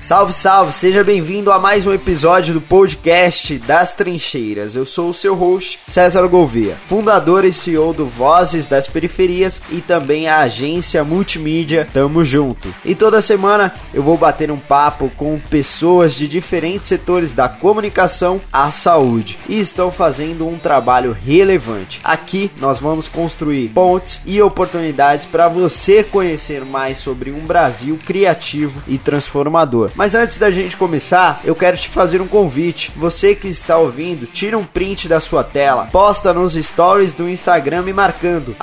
Salve, salve! Seja bem-vindo a mais um episódio do podcast das Trincheiras. Eu sou o seu host, César Gouveia, fundador e CEO do Vozes das Periferias e também a agência multimídia Tamo Junto. E toda semana eu vou bater um papo com pessoas de diferentes setores da comunicação à saúde e estão fazendo um trabalho relevante. Aqui nós vamos construir pontes e oportunidades para você conhecer mais sobre um Brasil criativo e transformador. Mas antes da gente começar, eu quero te fazer um convite. Você que está ouvindo, tira um print da sua tela, posta nos stories do Instagram me marcando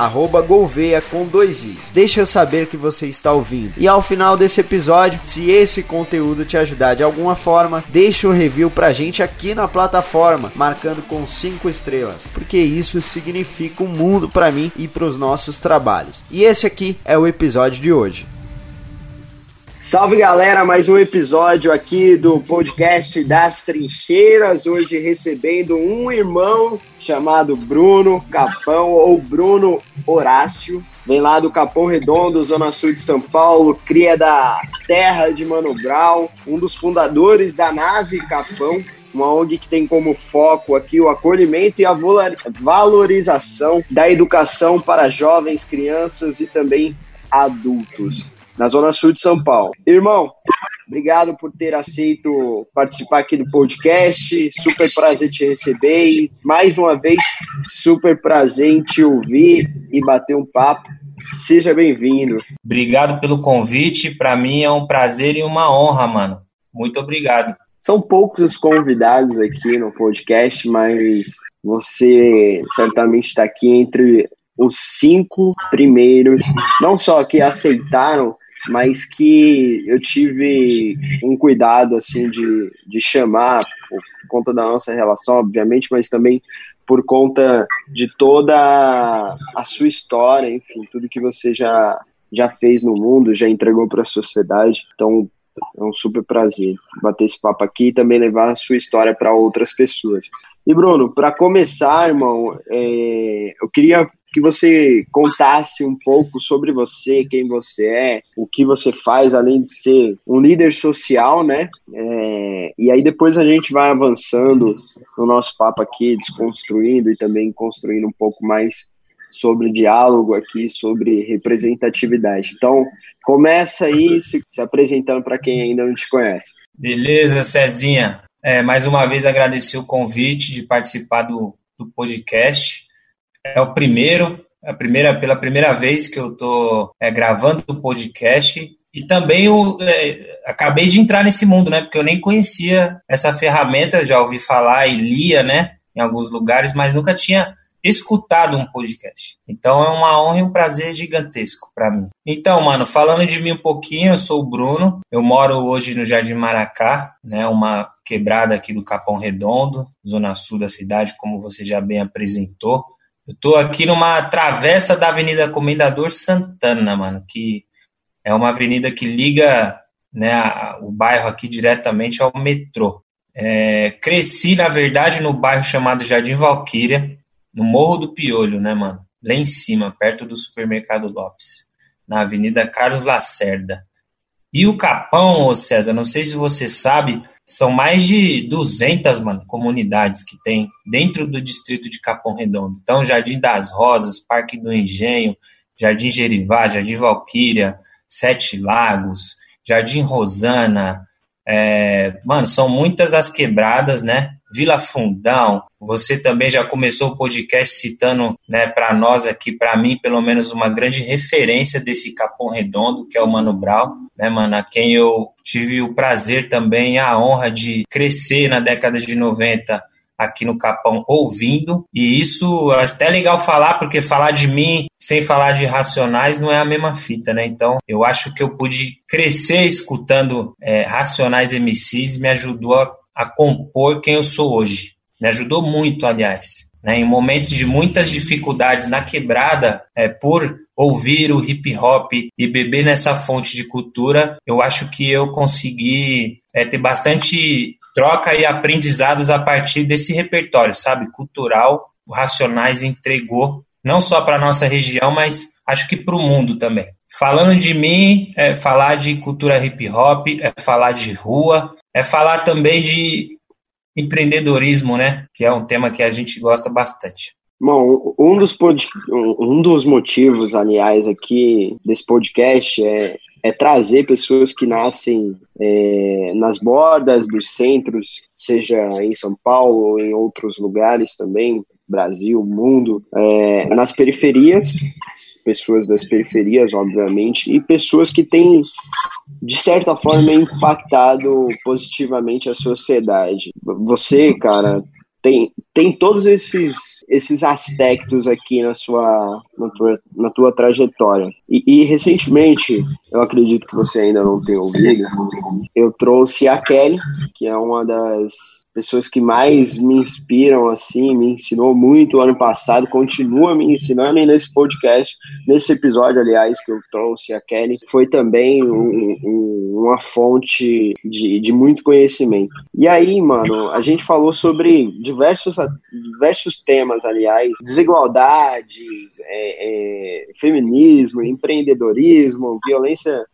@golveia com dois i's. Deixa eu saber que você está ouvindo. E ao final desse episódio, se esse conteúdo te ajudar de alguma forma, deixa um review pra gente aqui na plataforma, marcando com cinco estrelas, porque isso significa um mundo para mim e para os nossos trabalhos. E esse aqui é o episódio de hoje. Salve galera, mais um episódio aqui do podcast das Trincheiras. Hoje recebendo um irmão chamado Bruno Capão ou Bruno Horácio. Vem lá do Capão Redondo, Zona Sul de São Paulo, cria da terra de Mano Brown, um dos fundadores da nave Capão, uma ONG que tem como foco aqui o acolhimento e a valorização da educação para jovens, crianças e também adultos na Zona Sul de São Paulo. Irmão, obrigado por ter aceito participar aqui do podcast. Super prazer te receber e, mais uma vez, super prazer em te ouvir e bater um papo. Seja bem-vindo. Obrigado pelo convite. Para mim é um prazer e uma honra, mano. Muito obrigado. São poucos os convidados aqui no podcast, mas você certamente está aqui entre os cinco primeiros, não só que aceitaram mas que eu tive um cuidado assim de, de chamar por conta da nossa relação, obviamente, mas também por conta de toda a sua história, enfim, tudo que você já já fez no mundo, já entregou para a sociedade. Então, é um super prazer bater esse papo aqui e também levar a sua história para outras pessoas. E Bruno, para começar, irmão, é, eu queria que você contasse um pouco sobre você, quem você é, o que você faz, além de ser um líder social, né? É, e aí depois a gente vai avançando no nosso papo aqui, desconstruindo e também construindo um pouco mais sobre diálogo aqui, sobre representatividade. Então, começa aí se, se apresentando para quem ainda não te conhece. Beleza, Cezinha. É, mais uma vez agradecer o convite de participar do, do podcast. É o primeiro, a primeira, pela primeira vez que eu estou é, gravando o podcast e também eu é, acabei de entrar nesse mundo, né? Porque eu nem conhecia essa ferramenta, já ouvi falar e lia, né? Em alguns lugares, mas nunca tinha escutado um podcast. Então é uma honra e um prazer gigantesco para mim. Então, mano, falando de mim um pouquinho, eu sou o Bruno. Eu moro hoje no Jardim Maracá, né? Uma quebrada aqui do Capão Redondo, zona sul da cidade, como você já bem apresentou. Eu tô aqui numa travessa da Avenida Comendador Santana, mano, que é uma avenida que liga né, o bairro aqui diretamente ao metrô. É, cresci, na verdade, no bairro chamado Jardim Valquíria, no Morro do Piolho, né, mano? Lá em cima, perto do supermercado Lopes, na Avenida Carlos Lacerda. E o Capão, ô César, não sei se você sabe, são mais de 200, mano, comunidades que tem dentro do distrito de Capão Redondo. Então, Jardim das Rosas, Parque do Engenho, Jardim Gerivá, Jardim Valquíria, Sete Lagos, Jardim Rosana. É, mano, são muitas as quebradas, né? Vila Fundão. Você também já começou o podcast citando, né, para nós aqui, para mim, pelo menos uma grande referência desse Capão Redondo, que é o Mano Brown, né, mano, a quem eu tive o prazer também, a honra de crescer na década de 90 aqui no Capão ouvindo, e isso é até legal falar, porque falar de mim sem falar de Racionais não é a mesma fita, né? Então, eu acho que eu pude crescer escutando é, Racionais MCs, me ajudou a a compor quem eu sou hoje. Me ajudou muito, aliás. Né? Em momentos de muitas dificuldades na quebrada, é, por ouvir o hip hop e beber nessa fonte de cultura, eu acho que eu consegui é, ter bastante troca e aprendizados a partir desse repertório, sabe? Cultural, o Racionais entregou, não só para nossa região, mas acho que para o mundo também. falando de mim, é falar de cultura hip hop, é falar de rua, é falar também de empreendedorismo, né? Que é um tema que a gente gosta bastante. Bom, um dos, pod... um dos motivos, aliás, aqui desse podcast é, é trazer pessoas que nascem é, nas bordas dos centros, seja em São Paulo ou em outros lugares também, Brasil, mundo, é, nas periferias, pessoas das periferias, obviamente, e pessoas que têm, de certa forma, impactado positivamente a sociedade. Você, cara, tem, tem todos esses, esses aspectos aqui na sua na tua, na tua trajetória. E, e, recentemente, eu acredito que você ainda não tenha ouvido, eu trouxe a Kelly, que é uma das pessoas que mais me inspiram, assim, me ensinou muito ano passado, continua me ensinando, e nesse podcast, nesse episódio, aliás, que eu trouxe a Kelly, foi também um, um, uma fonte de, de muito conhecimento. E aí, mano, a gente falou sobre diversos, diversos temas, aliás, desigualdades, é, é, feminismo, empreendedorismo, violência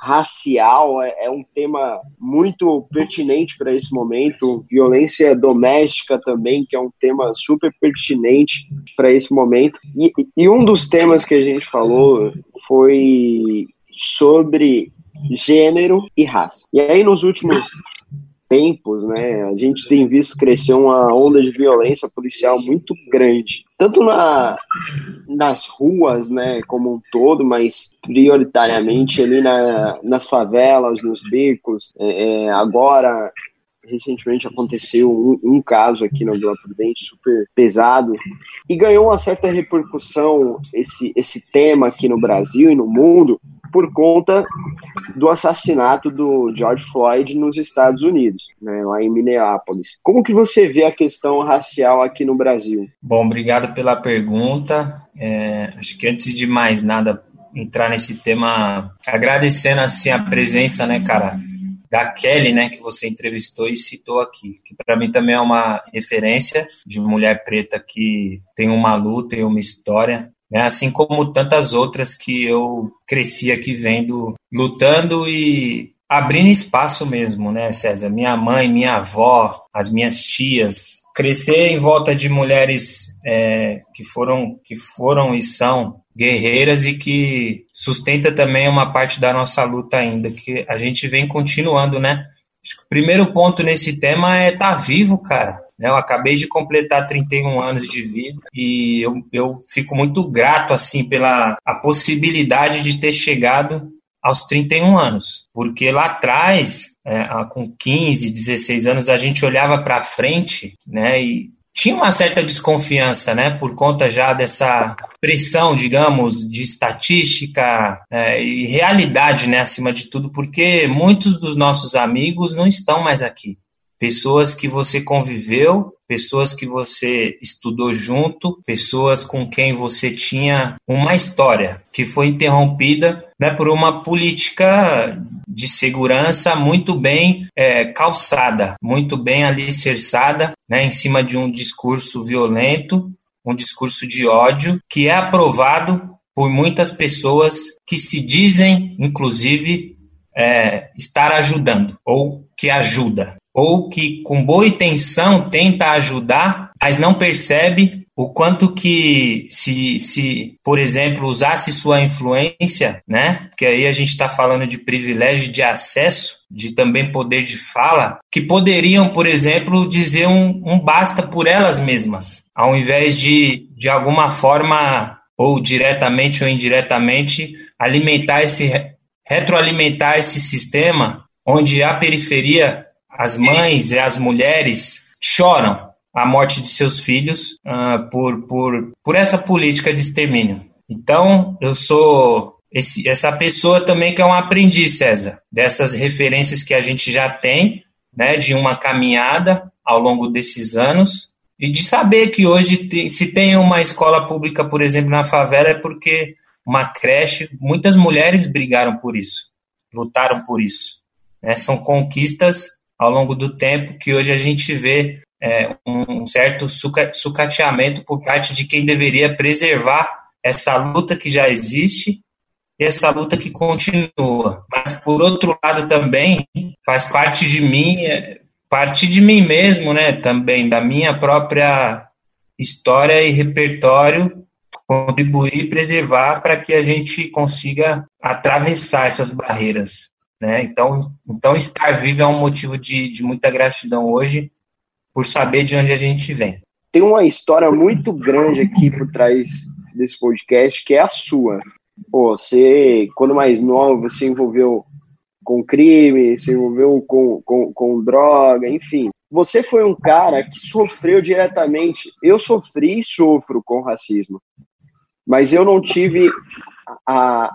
racial é, é um tema muito pertinente para esse momento, violência doméstica também, que é um tema super pertinente para esse momento. E, e um dos temas que a gente falou foi sobre gênero e raça. E aí, nos últimos tempos, né, a gente tem visto crescer uma onda de violência policial muito grande, tanto na, nas ruas, né, como um todo, mas prioritariamente ali na, nas favelas, nos becos. É, é agora, recentemente aconteceu um, um, caso aqui na Vila Prudente super pesado e ganhou uma certa repercussão esse, esse tema aqui no Brasil e no mundo por conta do assassinato do George Floyd nos Estados Unidos, né, lá em Minneapolis. Como que você vê a questão racial aqui no Brasil? Bom, obrigado pela pergunta. É, acho que antes de mais nada entrar nesse tema, agradecendo assim a presença, né, cara, da Kelly, né, que você entrevistou e citou aqui, que para mim também é uma referência de mulher preta que tem uma luta e uma história né? assim como tantas outras que eu cresci aqui vendo, lutando e abrindo espaço mesmo, né, César? Minha mãe, minha avó, as minhas tias, crescer em volta de mulheres é, que foram que foram e são guerreiras e que sustenta também uma parte da nossa luta ainda que a gente vem continuando, né? Acho que o primeiro ponto nesse tema é estar tá vivo, cara. Né? Eu acabei de completar 31 anos de vida e eu, eu fico muito grato assim pela a possibilidade de ter chegado aos 31 anos, porque lá atrás, é, com 15, 16 anos, a gente olhava para frente, né, e tinha uma certa desconfiança, né, por conta já dessa pressão, digamos, de estatística é, e realidade, né, acima de tudo, porque muitos dos nossos amigos não estão mais aqui. Pessoas que você conviveu, pessoas que você estudou junto, pessoas com quem você tinha uma história que foi interrompida né, por uma política de segurança muito bem é, calçada, muito bem alicerçada, né, em cima de um discurso violento, um discurso de ódio, que é aprovado por muitas pessoas que se dizem, inclusive, é, estar ajudando ou que ajuda ou que com boa intenção tenta ajudar, mas não percebe o quanto que se, se por exemplo, usasse sua influência, né? Que aí a gente está falando de privilégio de acesso, de também poder de fala, que poderiam, por exemplo, dizer um, um basta por elas mesmas, ao invés de, de alguma forma, ou diretamente ou indiretamente, alimentar esse retroalimentar esse sistema onde a periferia as mães e as mulheres choram a morte de seus filhos uh, por, por, por essa política de extermínio. Então, eu sou esse, essa pessoa também que é um aprendiz, César, dessas referências que a gente já tem, né, de uma caminhada ao longo desses anos, e de saber que hoje, tem, se tem uma escola pública, por exemplo, na favela, é porque uma creche, muitas mulheres brigaram por isso, lutaram por isso. Né? São conquistas ao longo do tempo que hoje a gente vê é, um certo sucateamento por parte de quem deveria preservar essa luta que já existe e essa luta que continua. Mas, por outro lado, também faz parte de mim, é, parte de mim mesmo, né, também, da minha própria história e repertório, contribuir e preservar para que a gente consiga atravessar essas barreiras. Né? Então, então, estar vivo é um motivo de, de muita gratidão hoje por saber de onde a gente vem. Tem uma história muito grande aqui por trás desse podcast, que é a sua. Você, quando mais novo, você envolveu com crime, se envolveu com, com, com droga, enfim. Você foi um cara que sofreu diretamente. Eu sofri e sofro com racismo. Mas eu não tive a,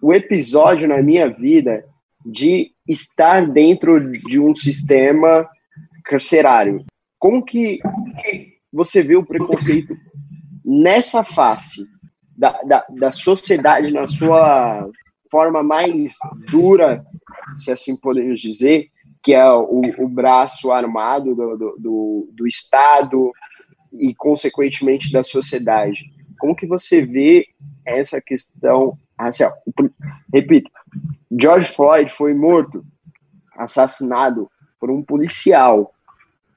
o episódio na minha vida de estar dentro de um sistema carcerário. Como que você vê o preconceito nessa face da, da, da sociedade, na sua forma mais dura, se assim podemos dizer, que é o, o braço armado do, do, do, do Estado e, consequentemente, da sociedade. Como que você vê essa questão racial? Repito, George Floyd foi morto, assassinado por um policial,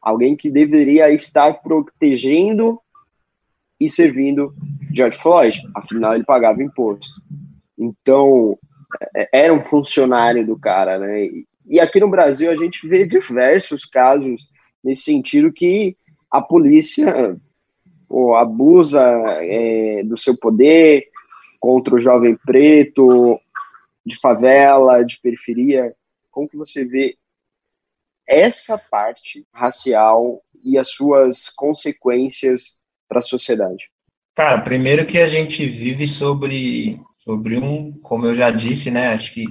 alguém que deveria estar protegendo e servindo George Floyd, afinal ele pagava imposto. Então, é, era um funcionário do cara, né? E aqui no Brasil a gente vê diversos casos nesse sentido que a polícia abusa é, do seu poder contra o jovem preto, de favela, de periferia. Como que você vê essa parte racial e as suas consequências para a sociedade? Cara, primeiro que a gente vive sobre, sobre um, como eu já disse, né? Acho que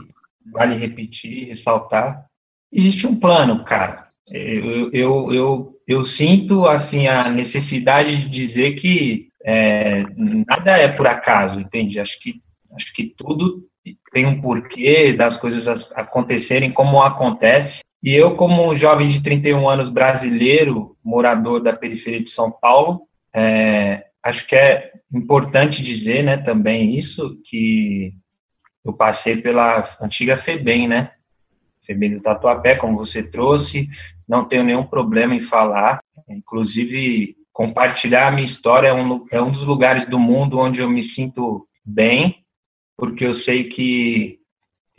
vale repetir, ressaltar. Existe um plano, cara. Eu, eu, eu, eu sinto assim a necessidade de dizer que é, nada é por acaso, entende? Acho que, acho que tudo tem um porquê das coisas acontecerem como acontece. E eu, como um jovem de 31 anos brasileiro, morador da periferia de São Paulo, é, acho que é importante dizer né, também isso, que eu passei pela antiga FEBEM, né? FEBEM do Tatuapé, como você trouxe, não tenho nenhum problema em falar. Inclusive, compartilhar a minha história é um, é um dos lugares do mundo onde eu me sinto bem, porque eu sei que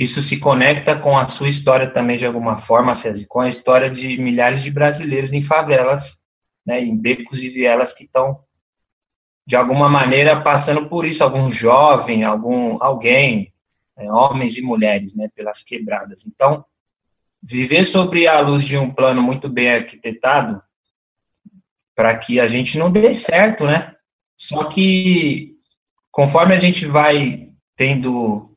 isso se conecta com a sua história também de alguma forma, César, com a história de milhares de brasileiros em favelas, né, em becos e vielas que estão de alguma maneira passando por isso, algum jovem, algum alguém, é, homens e mulheres, né, pelas quebradas. Então, viver sobre a luz de um plano muito bem arquitetado para que a gente não dê certo, né? Só que conforme a gente vai tendo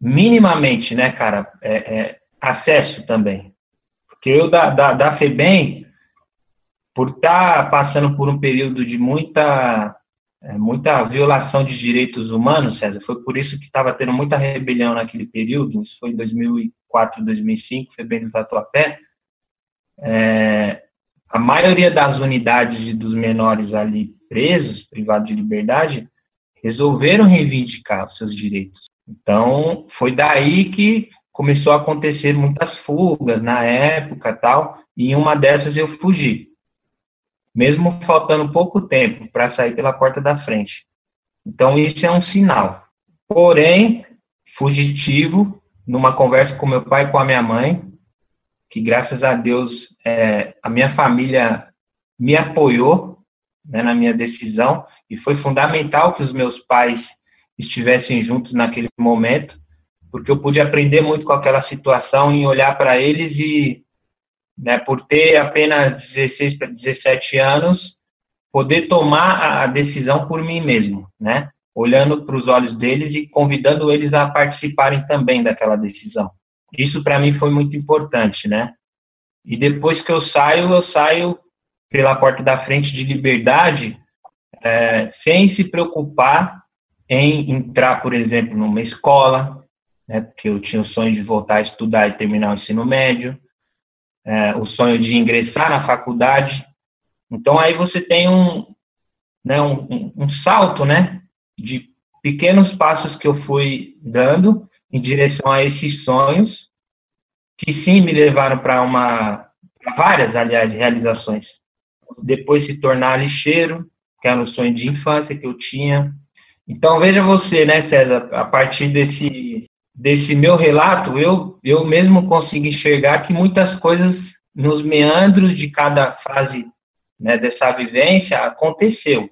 minimamente, né, cara, é, é, acesso também. Porque eu da, da, da FEBEM, por estar tá passando por um período de muita é, muita violação de direitos humanos, César. Foi por isso que estava tendo muita rebelião naquele período. Isso foi em 2004, 2005, foi bem do Tatuapé. É, a maioria das unidades dos menores ali presos, privados de liberdade, resolveram reivindicar os seus direitos. Então, foi daí que começou a acontecer muitas fugas na época tal, e em uma dessas eu fugi mesmo faltando pouco tempo para sair pela porta da frente. Então, isso é um sinal. Porém, fugitivo, numa conversa com meu pai e com a minha mãe, que graças a Deus é, a minha família me apoiou né, na minha decisão e foi fundamental que os meus pais estivessem juntos naquele momento, porque eu pude aprender muito com aquela situação em olhar para eles e né, por ter apenas 16 para 17 anos, poder tomar a decisão por mim mesmo, né? Olhando para os olhos deles e convidando eles a participarem também daquela decisão. Isso para mim foi muito importante, né? E depois que eu saio, eu saio pela porta da frente de liberdade, é, sem se preocupar em entrar, por exemplo, numa escola, né? Porque eu tinha o sonho de voltar a estudar e terminar o ensino médio é, o sonho de ingressar na faculdade. Então aí você tem um, né, um, um salto, né, de pequenos passos que eu fui dando em direção a esses sonhos, que sim me levaram para uma várias, aliás, realizações. Depois se tornar lixeiro, que era um sonho de infância que eu tinha. Então veja você, né, César, a partir desse desse meu relato, eu eu mesmo consigo enxergar que muitas coisas nos meandros de cada fase né, dessa vivência aconteceu.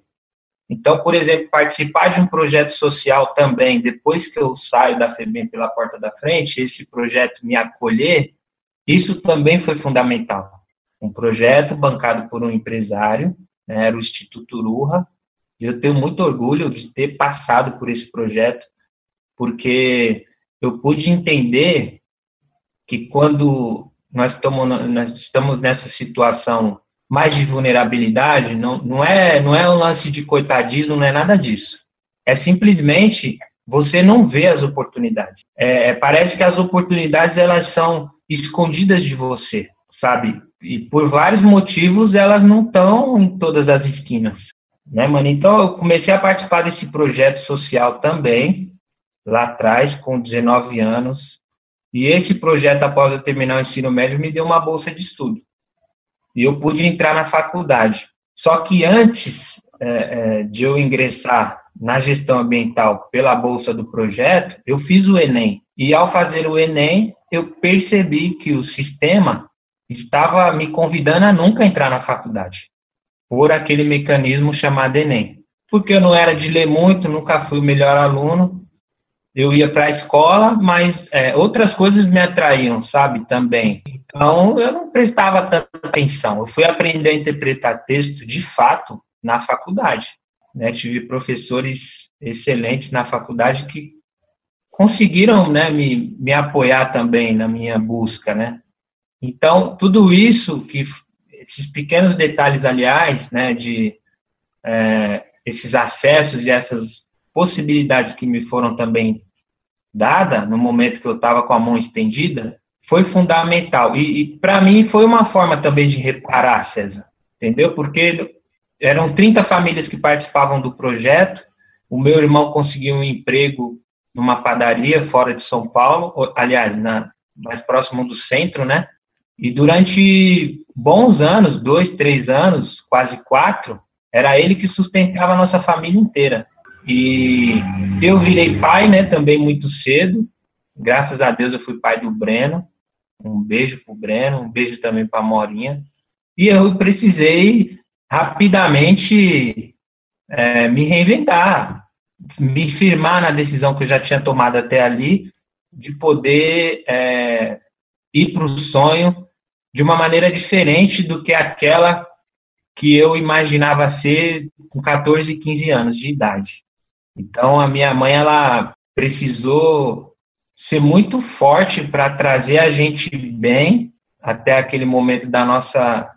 Então, por exemplo, participar de um projeto social também, depois que eu saio da FEBEM pela porta da frente, esse projeto me acolher, isso também foi fundamental. Um projeto bancado por um empresário, né, era o Instituto Ururra, e eu tenho muito orgulho de ter passado por esse projeto, porque eu pude entender que quando nós estamos, nessa situação mais de vulnerabilidade, não, não, é, não é um lance de coitadismo, não é nada disso. É simplesmente você não vê as oportunidades. É, é, parece que as oportunidades elas são escondidas de você, sabe? E por vários motivos elas não estão em todas as esquinas, né, mano? Então eu comecei a participar desse projeto social também, lá atrás, com 19 anos. E esse projeto, após eu terminar o ensino médio, me deu uma bolsa de estudo e eu pude entrar na faculdade. Só que antes é, é, de eu ingressar na gestão ambiental pela bolsa do projeto, eu fiz o Enem. E ao fazer o Enem, eu percebi que o sistema estava me convidando a nunca entrar na faculdade, por aquele mecanismo chamado Enem. Porque eu não era de ler muito, nunca fui o melhor aluno, eu ia para a escola, mas é, outras coisas me atraíam, sabe, também. Então, eu não prestava tanta atenção. Eu fui aprender a interpretar texto, de fato, na faculdade. Né? Tive professores excelentes na faculdade que conseguiram né, me, me apoiar também na minha busca, né? Então, tudo isso, que esses pequenos detalhes, aliás, né, de é, esses acessos e essas possibilidades que me foram também dadas no momento que eu estava com a mão estendida, foi fundamental. E, e para mim foi uma forma também de reparar, César, entendeu? Porque eram 30 famílias que participavam do projeto, o meu irmão conseguiu um emprego numa padaria fora de São Paulo, aliás, na, mais próximo do centro, né? E durante bons anos, dois, três anos, quase quatro, era ele que sustentava a nossa família inteira. E eu virei pai, né, também muito cedo. Graças a Deus eu fui pai do Breno. Um beijo pro Breno, um beijo também pra Morinha. E eu precisei rapidamente é, me reinventar, me firmar na decisão que eu já tinha tomado até ali, de poder é, ir para o sonho de uma maneira diferente do que aquela que eu imaginava ser com 14, 15 anos de idade. Então, a minha mãe, ela precisou ser muito forte para trazer a gente bem até aquele momento da nossa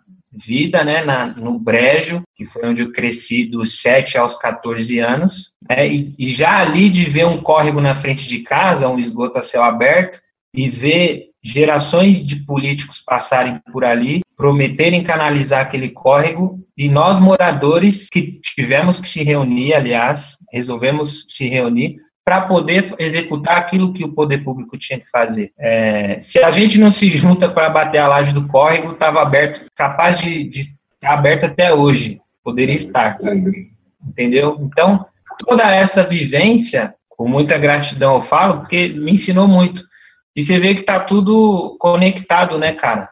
vida, né, na, no Brejo, que foi onde eu cresci dos 7 aos 14 anos, né, e, e, já ali de ver um córrego na frente de casa, um esgoto a céu aberto, e ver gerações de políticos passarem por ali, prometerem canalizar aquele córrego, e nós moradores que tivemos que se reunir, aliás, resolvemos se reunir para poder executar aquilo que o poder público tinha que fazer. É, se a gente não se junta para bater a laje do córrego, estava aberto, capaz de, de estar aberto até hoje, poderia estar, entendeu? Então, toda essa vivência, com muita gratidão eu falo, porque me ensinou muito. E você vê que está tudo conectado, né, cara?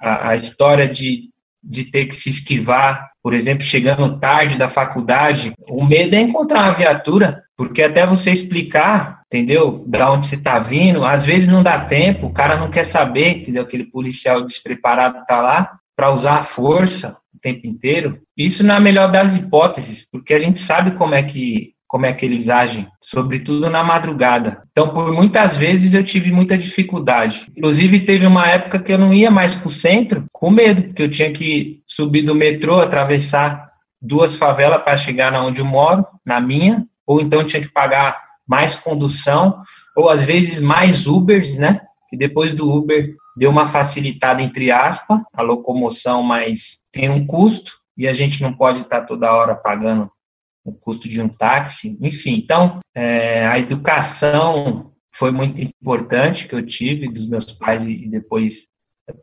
A, a história de, de ter que se esquivar, por exemplo, chegando tarde da faculdade, o medo é encontrar uma viatura porque até você explicar, entendeu? Da onde você está vindo, às vezes não dá tempo, o cara não quer saber, entendeu? Aquele policial despreparado está lá para usar a força o tempo inteiro. Isso não é a melhor das hipóteses, porque a gente sabe como é que como é que eles agem, sobretudo na madrugada. Então, por muitas vezes eu tive muita dificuldade. Inclusive, teve uma época que eu não ia mais para o centro com medo, porque eu tinha que subir do metrô, atravessar duas favelas para chegar na onde eu moro, na minha, ou então tinha que pagar mais condução, ou às vezes mais Ubers, né? Que depois do Uber deu uma facilitada, entre aspas, a locomoção, mas tem um custo e a gente não pode estar toda hora pagando o custo de um táxi, enfim. Então, é, a educação foi muito importante que eu tive dos meus pais e depois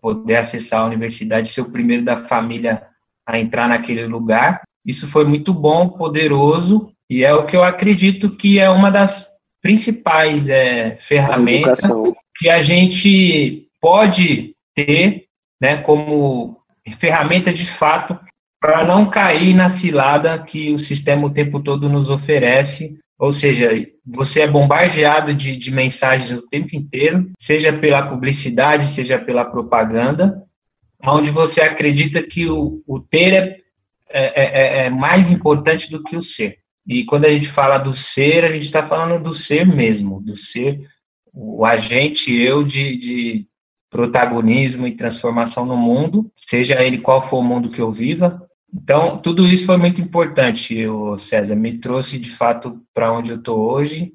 poder acessar a universidade, ser o primeiro da família a entrar naquele lugar. Isso foi muito bom, poderoso e é o que eu acredito que é uma das principais é, ferramentas que a gente pode ter né, como ferramenta de fato para não cair na cilada que o sistema o tempo todo nos oferece. Ou seja, você é bombardeado de, de mensagens o tempo inteiro, seja pela publicidade, seja pela propaganda, onde você acredita que o, o ter é, é, é, é mais importante do que o ser. E quando a gente fala do ser, a gente está falando do ser mesmo, do ser, o agente eu de, de protagonismo e transformação no mundo, seja ele qual for o mundo que eu viva. Então, tudo isso foi muito importante, o César. Me trouxe, de fato, para onde eu estou hoje.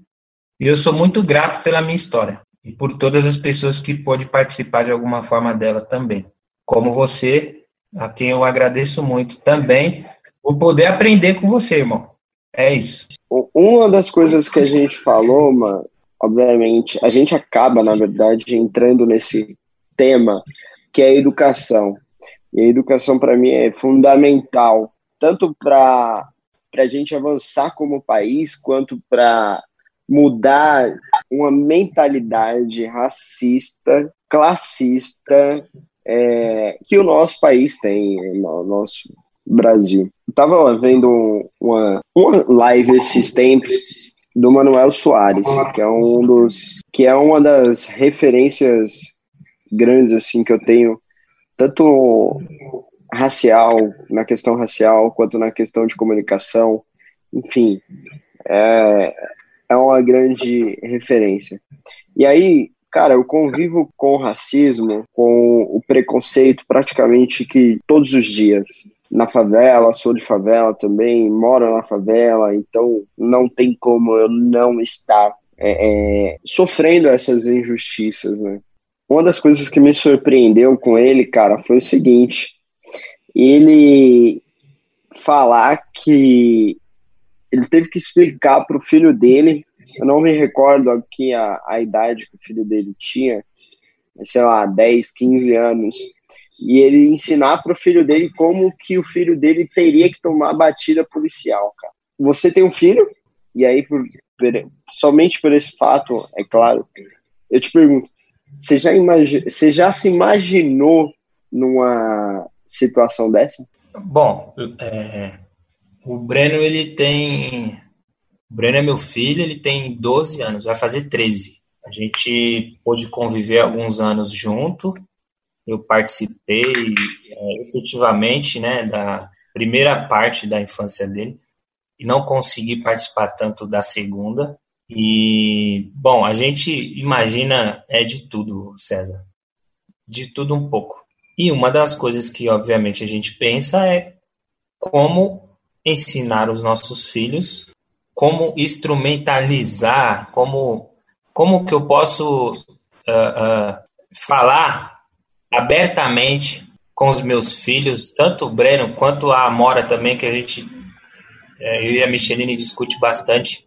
E eu sou muito grato pela minha história e por todas as pessoas que pôde participar de alguma forma dela também. Como você, a quem eu agradeço muito também por poder aprender com você, irmão. É isso. Uma das coisas que a gente falou, mano, obviamente, a gente acaba, na verdade, entrando nesse tema que é a educação. E a educação, para mim, é fundamental, tanto para a gente avançar como país, quanto para mudar uma mentalidade racista, classista, é, que o nosso país tem, o nosso Brasil. Eu tava vendo uma, uma live esses tempos do Manuel Soares, que é um dos que é uma das referências grandes assim que eu tenho, tanto racial, na questão racial, quanto na questão de comunicação, enfim, é, é uma grande referência. E aí, cara, eu convivo com o racismo, com o preconceito praticamente que todos os dias na favela, sou de favela também, moro na favela, então não tem como eu não estar é, é, sofrendo essas injustiças, né? Uma das coisas que me surpreendeu com ele, cara, foi o seguinte: ele falar que ele teve que explicar para o filho dele, eu não me recordo aqui a, a idade que o filho dele tinha, sei lá, 10, 15 anos, e ele ensinar para o filho dele como que o filho dele teria que tomar batida policial, cara. Você tem um filho? E aí, por, somente por esse fato, é claro, eu te pergunto, você já, imagi você já se imaginou numa situação dessa? Bom, é, o Breno, ele tem... O Breno é meu filho, ele tem 12 anos, vai fazer 13. A gente pôde conviver alguns anos junto, eu participei é, efetivamente né, da primeira parte da infância dele e não consegui participar tanto da segunda. E, bom, a gente imagina é de tudo, César. De tudo um pouco. E uma das coisas que, obviamente, a gente pensa é como ensinar os nossos filhos, como instrumentalizar, como, como que eu posso uh, uh, falar abertamente com os meus filhos, tanto o Breno quanto a Amora também, que a gente, é, eu e a Micheline discute bastante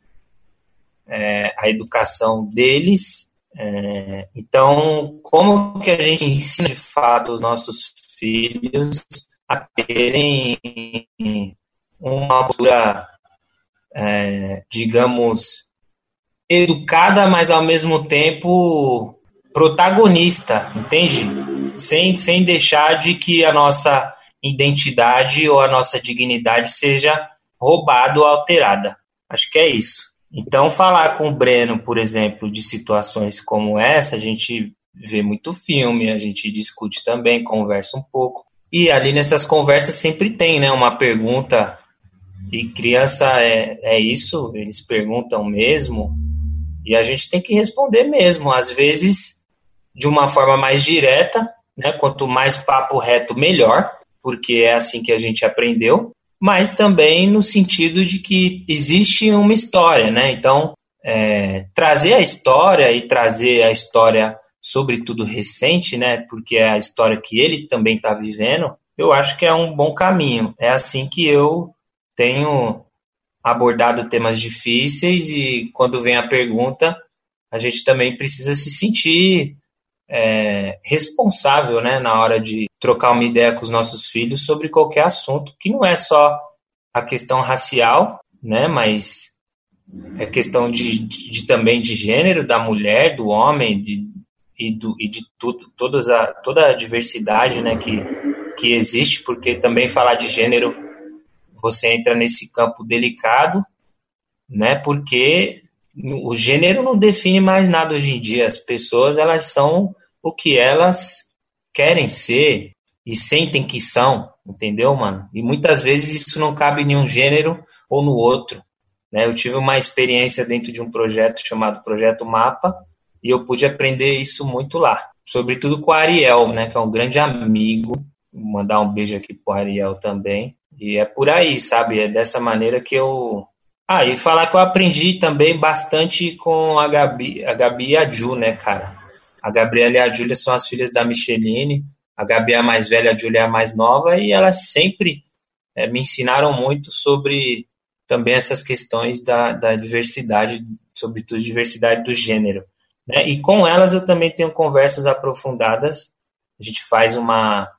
é, a educação deles. É, então, como que a gente ensina de fato os nossos filhos a terem uma postura, é, digamos, educada, mas ao mesmo tempo protagonista, entende? sem, sem deixar de que a nossa identidade ou a nossa dignidade seja roubada ou alterada. Acho que é isso. Então, falar com o Breno, por exemplo, de situações como essa, a gente vê muito filme, a gente discute também, conversa um pouco. E ali nessas conversas sempre tem né, uma pergunta, e criança é, é isso, eles perguntam mesmo, e a gente tem que responder mesmo, às vezes de uma forma mais direta, né? Quanto mais papo reto, melhor, porque é assim que a gente aprendeu, mas também no sentido de que existe uma história, né? Então, é, trazer a história e trazer a história, sobretudo recente, né? Porque é a história que ele também está vivendo, eu acho que é um bom caminho. É assim que eu tenho abordado temas difíceis e quando vem a pergunta, a gente também precisa se sentir é, responsável né, na hora de trocar uma ideia com os nossos filhos sobre qualquer assunto, que não é só a questão racial, né, mas é questão de, de, de também de gênero, da mulher, do homem, de, e, do, e de tudo, todas a, toda a diversidade né, que, que existe, porque também falar de gênero você entra nesse campo delicado, né? Porque o gênero não define mais nada hoje em dia. As pessoas elas são o que elas querem ser e sentem que são, entendeu, mano? E muitas vezes isso não cabe em nenhum gênero ou no outro. Né? Eu tive uma experiência dentro de um projeto chamado Projeto Mapa e eu pude aprender isso muito lá. Sobretudo com o Ariel, né, que é um grande amigo. Vou mandar um beijo aqui pro Ariel também. E é por aí, sabe? É dessa maneira que eu. Ah, e falar que eu aprendi também bastante com a Gabi, a Gabi e a Ju, né, cara? A Gabriela e a Júlia são as filhas da Micheline. A Gabi é a mais velha, a Júlia é a mais nova, e elas sempre é, me ensinaram muito sobre também essas questões da, da diversidade, sobretudo diversidade do gênero. Né? E com elas eu também tenho conversas aprofundadas. A gente faz uma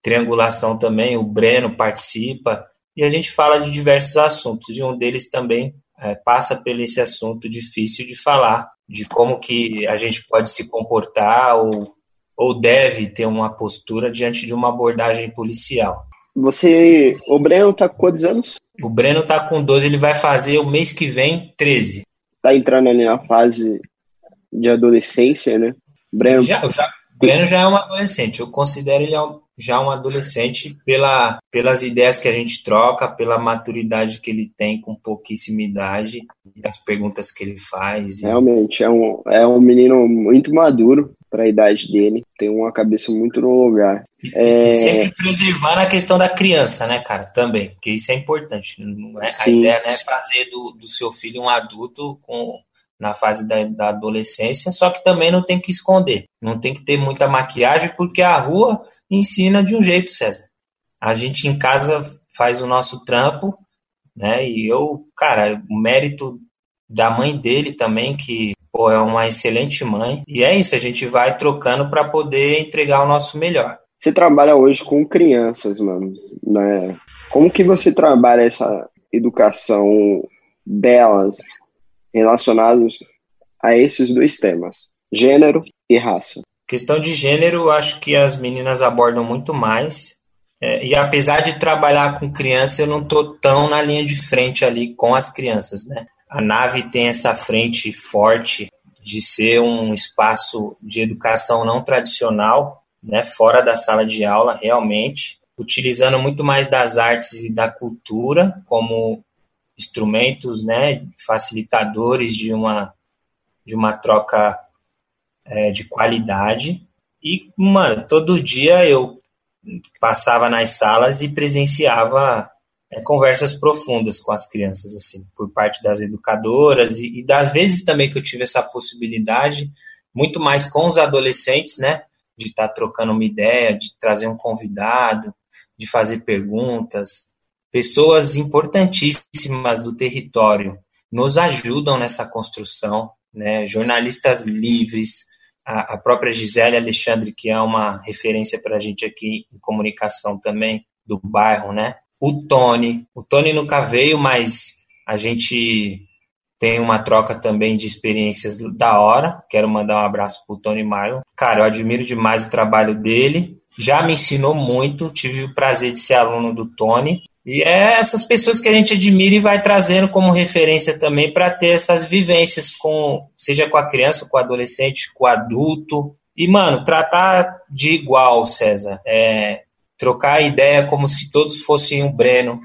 triangulação também, o Breno participa, e a gente fala de diversos assuntos, e um deles também é, passa por esse assunto difícil de falar, de como que a gente pode se comportar ou, ou deve ter uma postura diante de uma abordagem policial. Você, o Breno tá com quantos anos? O Breno tá com 12, ele vai fazer o mês que vem 13. Tá entrando ali na fase de adolescência, né? Breno... Já, já, Breno já é um adolescente. Eu considero ele já um adolescente pela, pelas ideias que a gente troca, pela maturidade que ele tem com pouquíssima idade e as perguntas que ele faz. Realmente, é um, é um menino muito maduro para a idade dele, tem uma cabeça muito no lugar. É... Sempre preservando a questão da criança, né, cara? Também, porque isso é importante. É, a ideia não é fazer do, do seu filho um adulto com na fase da, da, adolescência, só que também não tem que esconder, não tem que ter muita maquiagem, porque a rua ensina de um jeito, César. A gente em casa faz o nosso trampo, né? E eu, cara, o mérito da mãe dele também, que pô, é uma excelente mãe. E é isso, a gente vai trocando para poder entregar o nosso melhor. Você trabalha hoje com crianças, mano, né? Como que você trabalha essa educação delas relacionados a esses dois temas, gênero e raça. Questão de gênero, acho que as meninas abordam muito mais. É, e apesar de trabalhar com criança, eu não estou tão na linha de frente ali com as crianças, né? A nave tem essa frente forte de ser um espaço de educação não tradicional, né, fora da sala de aula, realmente, utilizando muito mais das artes e da cultura como instrumentos, né, facilitadores de uma, de uma troca é, de qualidade. E, mano, todo dia eu passava nas salas e presenciava é, conversas profundas com as crianças, assim, por parte das educadoras e, e, das vezes também que eu tive essa possibilidade, muito mais com os adolescentes, né, de estar tá trocando uma ideia, de trazer um convidado, de fazer perguntas, pessoas importantíssimas do território nos ajudam nessa construção, né? jornalistas livres, a, a própria Gisele Alexandre, que é uma referência para a gente aqui em comunicação também, do bairro, né? O Tony, o Tony nunca veio, mas a gente tem uma troca também de experiências da hora. Quero mandar um abraço pro Tony Marlon. Cara, eu admiro demais o trabalho dele. Já me ensinou muito, tive o prazer de ser aluno do Tony. E é essas pessoas que a gente admira e vai trazendo como referência também para ter essas vivências com, seja com a criança, com o adolescente, com o adulto. E, mano, tratar de igual, César. É, trocar ideia como se todos fossem o Breno,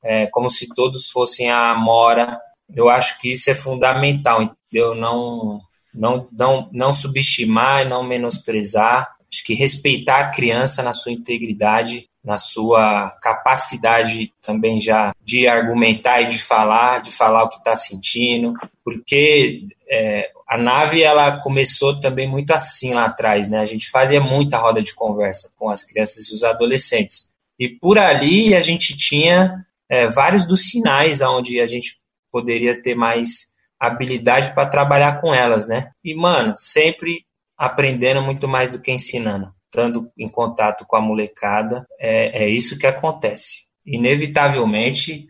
é, como se todos fossem a Amora. Eu acho que isso é fundamental, entendeu? Não, não, não, não subestimar e não menosprezar. Acho que respeitar a criança na sua integridade na sua capacidade também já de argumentar e de falar, de falar o que está sentindo, porque é, a nave ela começou também muito assim lá atrás, né? A gente fazia muita roda de conversa com as crianças e os adolescentes. E por ali a gente tinha é, vários dos sinais onde a gente poderia ter mais habilidade para trabalhar com elas, né? E, mano, sempre aprendendo muito mais do que ensinando. Estando em contato com a molecada, é, é isso que acontece. Inevitavelmente,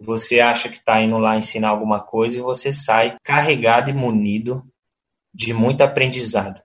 você acha que está indo lá ensinar alguma coisa e você sai carregado e munido de muito aprendizado.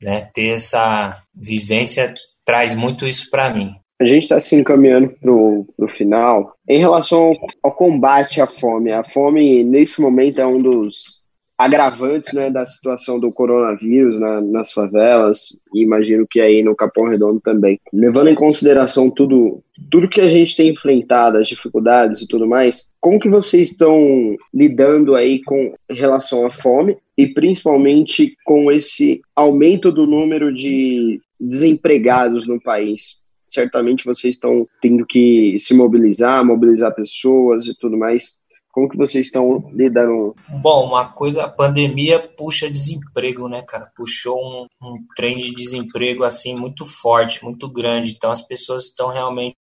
Né? Ter essa vivência traz muito isso para mim. A gente está se encaminhando para o final. Em relação ao combate à fome, a fome nesse momento é um dos agravantes né, da situação do coronavírus na, nas favelas e imagino que aí no Capão Redondo também. Levando em consideração tudo, tudo que a gente tem enfrentado, as dificuldades e tudo mais, como que vocês estão lidando aí com relação à fome e principalmente com esse aumento do número de desempregados no país? Certamente vocês estão tendo que se mobilizar, mobilizar pessoas e tudo mais. Como que vocês estão lidando? Bom, uma coisa, a pandemia puxa desemprego, né, cara? Puxou um, um trem de desemprego, assim, muito forte, muito grande. Então, as pessoas estão realmente,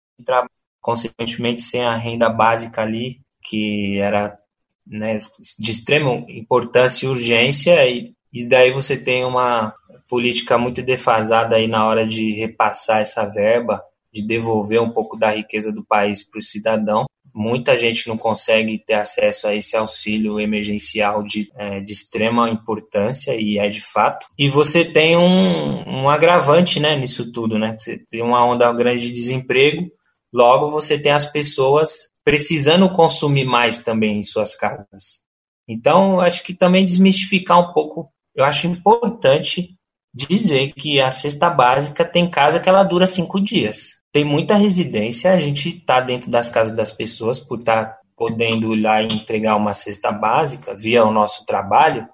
consequentemente, sem a renda básica ali, que era né, de extrema importância e urgência, e, e daí você tem uma política muito defasada aí na hora de repassar essa verba, de devolver um pouco da riqueza do país para o cidadão muita gente não consegue ter acesso a esse auxílio emergencial de, é, de extrema importância, e é de fato. E você tem um, um agravante né, nisso tudo, né? Você tem uma onda grande de desemprego, logo você tem as pessoas precisando consumir mais também em suas casas. Então, acho que também desmistificar um pouco, eu acho importante dizer que a cesta básica tem casa que ela dura cinco dias tem muita residência, a gente está dentro das casas das pessoas por estar tá podendo ir lá e entregar uma cesta básica via o nosso trabalho,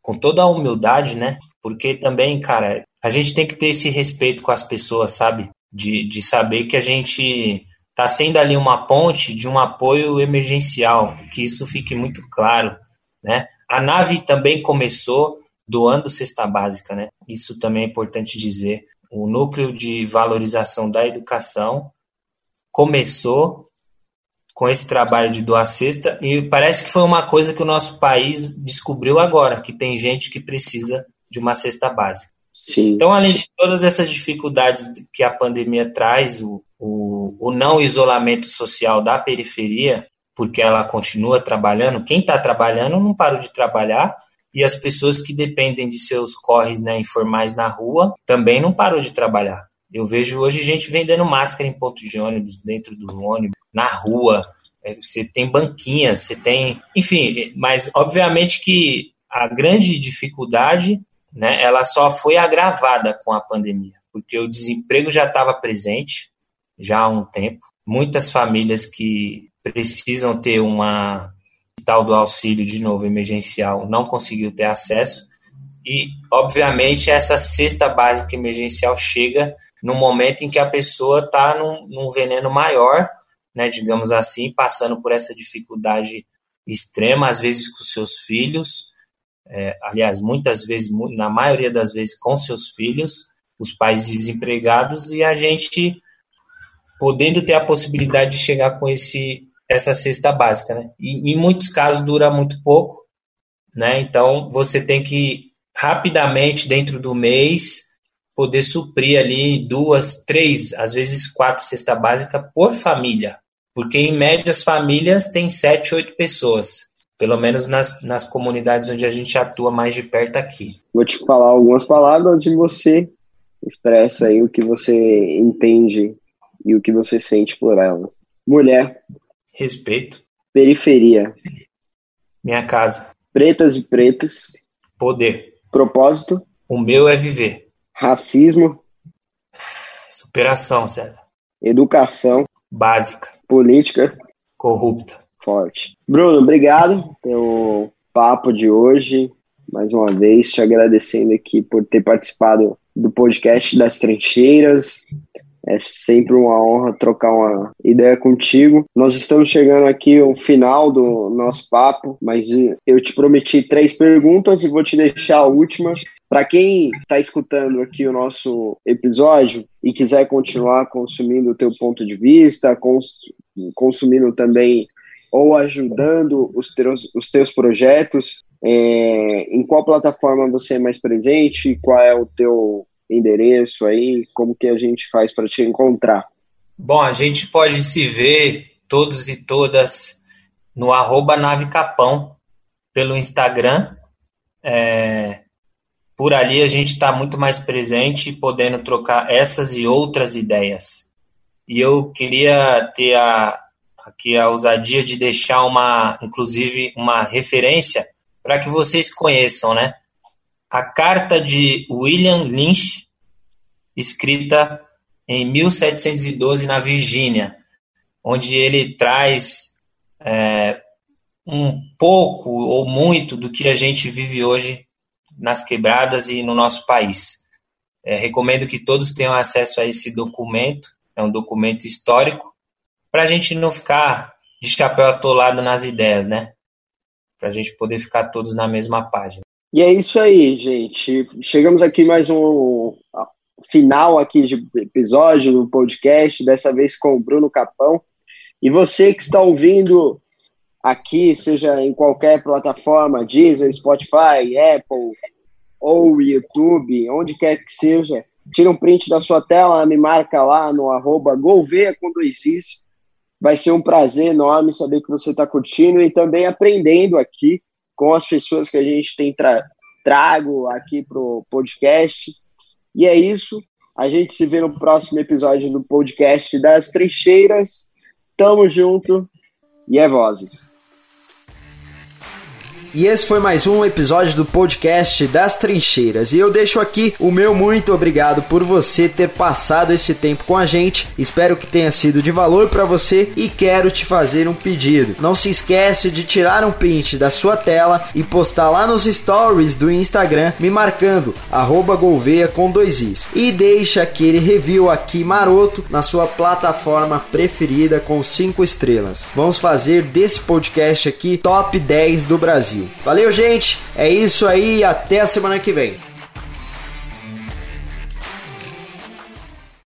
com toda a humildade, né? Porque também, cara, a gente tem que ter esse respeito com as pessoas, sabe? De, de saber que a gente está sendo ali uma ponte de um apoio emergencial, que isso fique muito claro, né? A nave também começou doando cesta básica, né? Isso também é importante dizer o núcleo de valorização da educação começou com esse trabalho de doar cesta e parece que foi uma coisa que o nosso país descobriu agora, que tem gente que precisa de uma cesta básica. Sim. Então, além de todas essas dificuldades que a pandemia traz, o, o, o não isolamento social da periferia, porque ela continua trabalhando, quem está trabalhando não parou de trabalhar, e as pessoas que dependem de seus corres né, informais na rua também não parou de trabalhar. Eu vejo hoje gente vendendo máscara em ponto de ônibus, dentro do ônibus, na rua. É, você tem banquinhas, você tem. Enfim, mas obviamente que a grande dificuldade né, ela só foi agravada com a pandemia, porque o desemprego já estava presente já há um tempo. Muitas famílias que precisam ter uma tal do auxílio de novo emergencial não conseguiu ter acesso. E obviamente essa cesta básica emergencial chega no momento em que a pessoa está num, num, veneno maior, né, digamos assim, passando por essa dificuldade extrema, às vezes com seus filhos, é, aliás, muitas vezes, na maioria das vezes com seus filhos, os pais desempregados e a gente podendo ter a possibilidade de chegar com esse essa cesta básica, né? E em muitos casos dura muito pouco, né? Então você tem que rapidamente dentro do mês poder suprir ali duas, três, às vezes quatro cesta básica por família, porque em média as famílias têm sete, oito pessoas, pelo menos nas, nas comunidades onde a gente atua mais de perto aqui. Vou te falar algumas palavras e você expressa aí o que você entende e o que você sente por elas. Mulher, Respeito. Periferia. Minha casa. Pretas e pretos. Poder. Propósito. O meu é viver. Racismo. Superação, César. Educação. Básica. Política. Corrupta. Forte. Bruno, obrigado pelo papo de hoje. Mais uma vez, te agradecendo aqui por ter participado do podcast das trincheiras. É sempre uma honra trocar uma ideia contigo. Nós estamos chegando aqui ao final do nosso papo, mas eu te prometi três perguntas e vou te deixar a última. Para quem está escutando aqui o nosso episódio e quiser continuar consumindo o teu ponto de vista, consumindo também ou ajudando os teus, os teus projetos? É, em qual plataforma você é mais presente? Qual é o teu endereço aí? Como que a gente faz para te encontrar? Bom, a gente pode se ver todos e todas no arroba nave capão pelo Instagram. É, por ali a gente está muito mais presente, podendo trocar essas e outras ideias. E eu queria ter a, aqui a ousadia de deixar uma, inclusive, uma referência para que vocês conheçam, né? A carta de William Lynch, escrita em 1712 na Virgínia, onde ele traz é, um pouco ou muito do que a gente vive hoje nas quebradas e no nosso país. É, recomendo que todos tenham acesso a esse documento, é um documento histórico, para a gente não ficar de chapéu atolado nas ideias, né? Para a gente poder ficar todos na mesma página. E é isso aí, gente. Chegamos aqui mais um final aqui de episódio do podcast, dessa vez com o Bruno Capão. E você que está ouvindo aqui, seja em qualquer plataforma, Deezer, Spotify, Apple ou YouTube, onde quer que seja, tira um print da sua tela, me marca lá no arroba Golveia com dois is. Vai ser um prazer enorme saber que você está curtindo e também aprendendo aqui com as pessoas que a gente tem tra trago aqui para o podcast. E é isso. A gente se vê no próximo episódio do podcast das Trincheiras. Tamo junto e é vozes. E esse foi mais um episódio do podcast das Trincheiras. E eu deixo aqui o meu muito obrigado por você ter passado esse tempo com a gente. Espero que tenha sido de valor para você e quero te fazer um pedido. Não se esquece de tirar um print da sua tela e postar lá nos stories do Instagram me marcando @golveia com dois i's. E deixa aquele review aqui maroto na sua plataforma preferida com cinco estrelas. Vamos fazer desse podcast aqui top 10 do Brasil. Valeu, gente. É isso aí. Até a semana que vem.